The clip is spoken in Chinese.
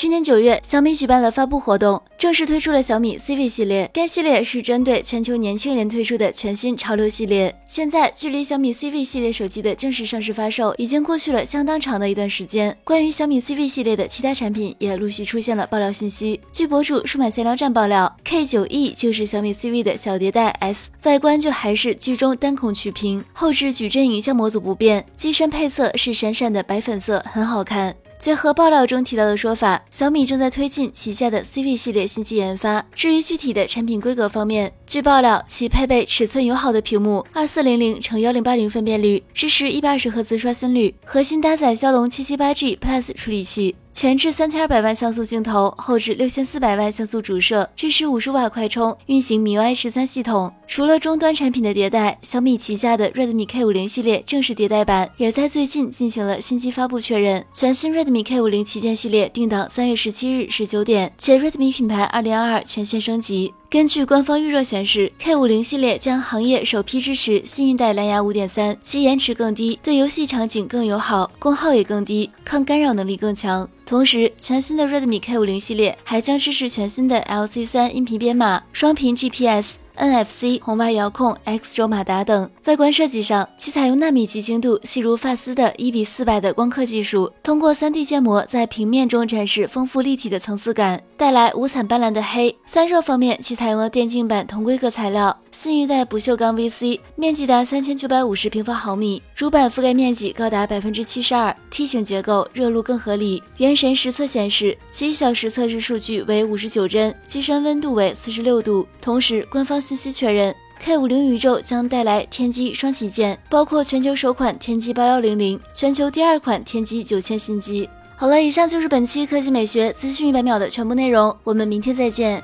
去年九月，小米举办了发布活动，正式推出了小米 CV 系列。该系列是针对全球年轻人推出的全新潮流系列。现在，距离小米 CV 系列手机的正式上市发售已经过去了相当长的一段时间。关于小米 CV 系列的其他产品也陆续出现了爆料信息。据博主数码闲聊站爆料，K9E 就是小米 CV 的小迭代 S，外观就还是剧中单孔曲屏，后置矩阵影像模组不变，机身配色是闪闪的白粉色，很好看。结合爆料中提到的说法，小米正在推进旗下的 CV 系列新机研发。至于具体的产品规格方面，据爆料，其配备尺寸友好的屏幕，二四零零乘幺零八零分辨率，支持一百二十赫兹刷新率，核心搭载骁龙七七八 G Plus 处理器。前置三千二百万像素镜头，后置六千四百万像素主摄，支持五十瓦快充，运行 MIUI 十三系统。除了终端产品的迭代，小米旗下的 Redmi K 五零系列正式迭代版也在最近进行了新机发布确认。全新 Redmi K 五零旗舰系列定档三月十七日十九点，且 Redmi 品牌二零二二全线升级。根据官方预热显示，K 五零系列将行业首批支持新一代蓝牙五点三，其延迟更低，对游戏场景更友好，功耗也更低，抗干扰能力更强。同时，全新的 Redmi K 五零系列还将支持全新的 LC 三音频编码、双频 GPS。NFC 红外遥控、X 轴马达等。外观设计上，其采用纳米级精度、细如发丝的一比四百的光刻技术，通过 3D 建模在平面中展示丰富立体的层次感，带来五彩斑斓的黑。散热方面，其采用了电竞版同规格材料，新一代不锈钢 VC，面积达三千九百五十平方毫米，主板覆盖面积高达百分之七十二，T 型结构，热路更合理。原神实测显示，其一小时测试数据为五十九帧，机身温度为四十六度。同时，官方。信息确认，K 五零宇宙将带来天玑双旗舰，包括全球首款天玑八幺零零，全球第二款天玑九千新机。好了，以上就是本期科技美学资讯一百秒的全部内容，我们明天再见。